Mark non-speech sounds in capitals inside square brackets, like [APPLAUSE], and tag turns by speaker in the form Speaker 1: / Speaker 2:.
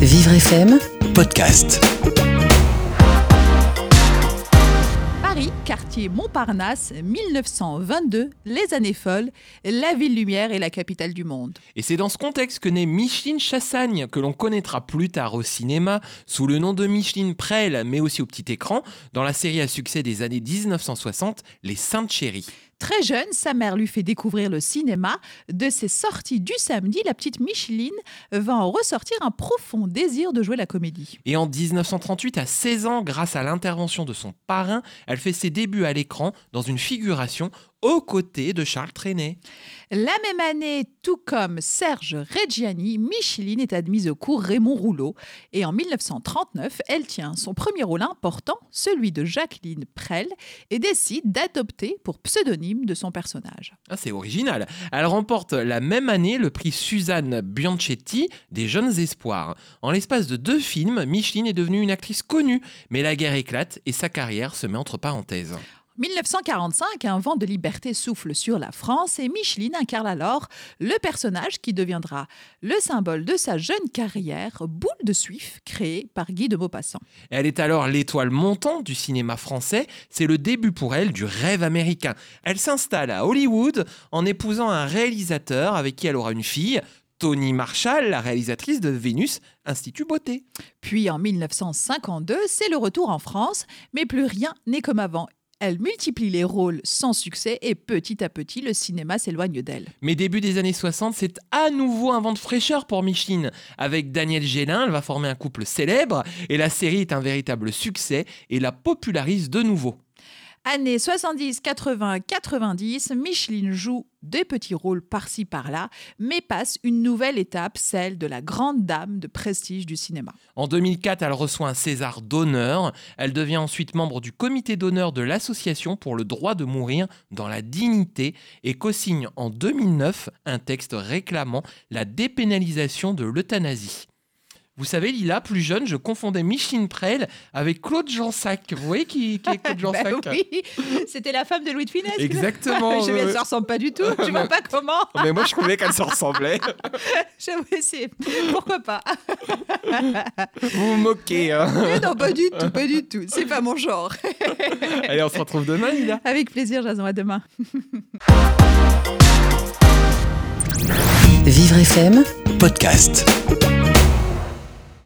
Speaker 1: Vivre FM,
Speaker 2: podcast.
Speaker 3: Paris, quartier Montparnasse, 1922, les années folles, la ville lumière et la capitale du monde.
Speaker 4: Et c'est dans ce contexte que naît Micheline Chassagne, que l'on connaîtra plus tard au cinéma sous le nom de Micheline Prel, mais aussi au petit écran, dans la série à succès des années 1960, Les Saintes Chéries.
Speaker 3: Très jeune, sa mère lui fait découvrir le cinéma. De ses sorties du samedi, la petite Micheline va en ressortir un profond désir de jouer la comédie.
Speaker 4: Et en 1938, à 16 ans, grâce à l'intervention de son parrain, elle fait ses débuts à l'écran dans une figuration aux côtés de Charles Trenet.
Speaker 3: La même année, tout comme Serge Reggiani, Micheline est admise au cours Raymond Rouleau. Et en 1939, elle tient son premier rôle important, celui de Jacqueline Prel, et décide d'adopter pour pseudonyme de son personnage.
Speaker 4: Ah, c'est original. Elle remporte la même année le prix Suzanne Bianchetti des Jeunes Espoirs. En l'espace de deux films, Micheline est devenue une actrice connue, mais la guerre éclate et sa carrière se met entre parenthèses.
Speaker 3: 1945, un vent de liberté souffle sur la France et Micheline incarne alors le personnage qui deviendra le symbole de sa jeune carrière, Boule de Suif, créée par Guy de Maupassant.
Speaker 4: Elle est alors l'étoile montante du cinéma français. C'est le début pour elle du rêve américain. Elle s'installe à Hollywood en épousant un réalisateur avec qui elle aura une fille. Tony Marshall, la réalisatrice de Vénus, Institut Beauté.
Speaker 3: Puis en 1952, c'est le retour en France, mais plus rien n'est comme avant. Elle multiplie les rôles sans succès et petit à petit, le cinéma s'éloigne d'elle.
Speaker 4: Mais début des années 60, c'est à nouveau un vent de fraîcheur pour Micheline. Avec Daniel Gélin, elle va former un couple célèbre et la série est un véritable succès et la popularise de nouveau.
Speaker 3: Années 70, 80, 90, Micheline joue des petits rôles par-ci par-là, mais passe une nouvelle étape, celle de la grande dame de prestige du cinéma.
Speaker 4: En 2004, elle reçoit un César d'honneur. Elle devient ensuite membre du comité d'honneur de l'Association pour le droit de mourir dans la dignité et co-signe en 2009 un texte réclamant la dépénalisation de l'euthanasie. Vous savez, Lila, plus jeune, je confondais Micheline Prel avec Claude Jansac. Vous voyez qui, qui est Claude [LAUGHS] Jansac
Speaker 3: Ben oui, c'était la femme de Louis de Funès.
Speaker 4: Exactement. [LAUGHS]
Speaker 3: Je ne se ressemble pas du tout. Tu vois pas comment [LAUGHS]
Speaker 4: Mais moi, je trouvais qu'elle se ressemblait.
Speaker 3: J'avoue, c'est pourquoi pas?
Speaker 4: Vous vous moquez. Hein.
Speaker 3: Mais non, pas du tout, pas du tout. C'est pas mon genre.
Speaker 4: Allez, on se retrouve demain, Lila.
Speaker 3: Avec plaisir, Jason. À demain.
Speaker 1: Vivre FM,
Speaker 2: podcast.